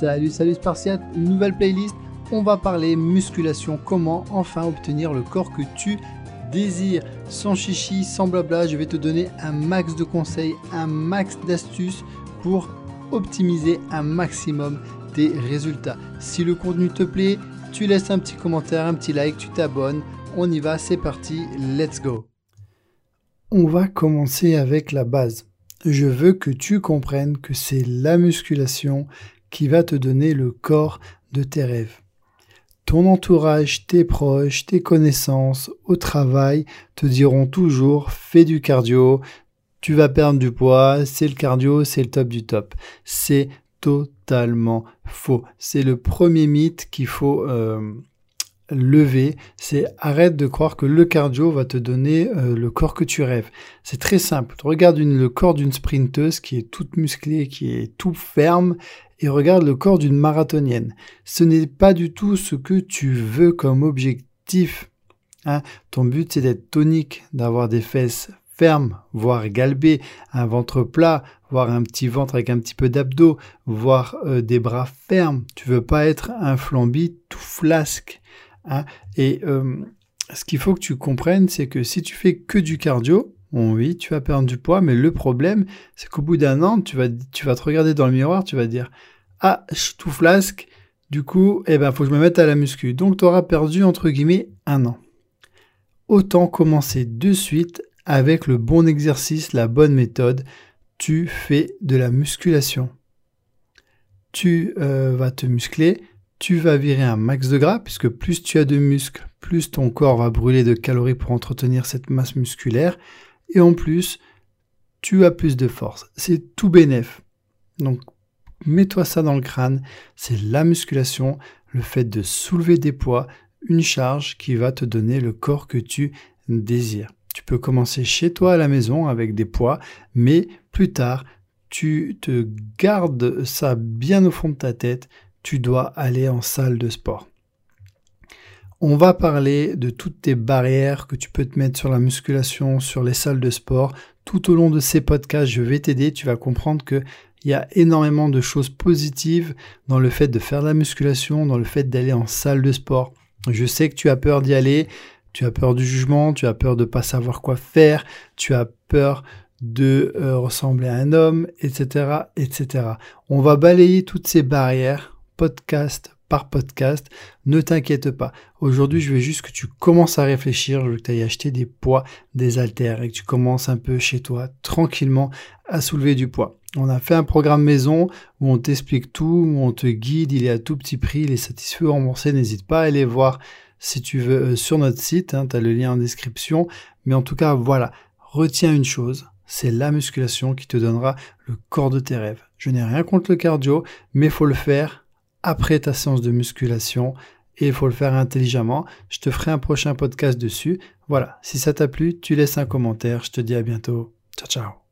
Salut, salut Spartiate, nouvelle playlist. On va parler musculation, comment enfin obtenir le corps que tu désires. Sans chichi, sans blabla, je vais te donner un max de conseils, un max d'astuces pour optimiser un maximum tes résultats. Si le contenu te plaît, tu laisses un petit commentaire, un petit like, tu t'abonnes. On y va, c'est parti, let's go. On va commencer avec la base. Je veux que tu comprennes que c'est la musculation qui va te donner le corps de tes rêves. Ton entourage, tes proches, tes connaissances au travail te diront toujours fais du cardio, tu vas perdre du poids, c'est le cardio, c'est le top du top. C'est totalement faux. C'est le premier mythe qu'il faut euh, lever. C'est arrête de croire que le cardio va te donner euh, le corps que tu rêves. C'est très simple. Regarde le corps d'une sprinteuse qui est toute musclée, qui est tout ferme et regarde le corps d'une marathonienne. Ce n'est pas du tout ce que tu veux comme objectif. Hein. Ton but, c'est d'être tonique, d'avoir des fesses fermes, voire galbées, un ventre plat, voire un petit ventre avec un petit peu d'abdos, voire euh, des bras fermes. Tu veux pas être un flambi tout flasque. Hein. Et euh, ce qu'il faut que tu comprennes, c'est que si tu fais que du cardio, oui, tu vas perdre du poids, mais le problème, c'est qu'au bout d'un an, tu vas, tu vas te regarder dans le miroir, tu vas dire Ah, je suis tout flasque, du coup, eh ben, faut que je me mette à la muscu. Donc, tu auras perdu, entre guillemets, un an. Autant commencer de suite avec le bon exercice, la bonne méthode. Tu fais de la musculation. Tu euh, vas te muscler, tu vas virer un max de gras, puisque plus tu as de muscles, plus ton corps va brûler de calories pour entretenir cette masse musculaire et en plus, tu as plus de force. C'est tout bénef. Donc, mets-toi ça dans le crâne. C'est la musculation, le fait de soulever des poids, une charge qui va te donner le corps que tu désires. Tu peux commencer chez toi à la maison avec des poids, mais plus tard, tu te gardes ça bien au fond de ta tête. Tu dois aller en salle de sport. On va parler de toutes tes barrières que tu peux te mettre sur la musculation, sur les salles de sport. Tout au long de ces podcasts, je vais t'aider. Tu vas comprendre que il y a énormément de choses positives dans le fait de faire de la musculation, dans le fait d'aller en salle de sport. Je sais que tu as peur d'y aller, tu as peur du jugement, tu as peur de pas savoir quoi faire, tu as peur de euh, ressembler à un homme, etc., etc. On va balayer toutes ces barrières, podcast par podcast. Ne t'inquiète pas. Aujourd'hui, je veux juste que tu commences à réfléchir. Je veux que tu ailles acheter des poids, des haltères et que tu commences un peu chez toi, tranquillement, à soulever du poids. On a fait un programme maison où on t'explique tout, où on te guide. Il est à tout petit prix. Il est satisfait remboursé. N'hésite pas à aller voir si tu veux euh, sur notre site. Hein, tu as le lien en description. Mais en tout cas, voilà. Retiens une chose. C'est la musculation qui te donnera le corps de tes rêves. Je n'ai rien contre le cardio, mais faut le faire après ta séance de musculation et il faut le faire intelligemment. Je te ferai un prochain podcast dessus. Voilà, si ça t'a plu, tu laisses un commentaire. Je te dis à bientôt. Ciao ciao.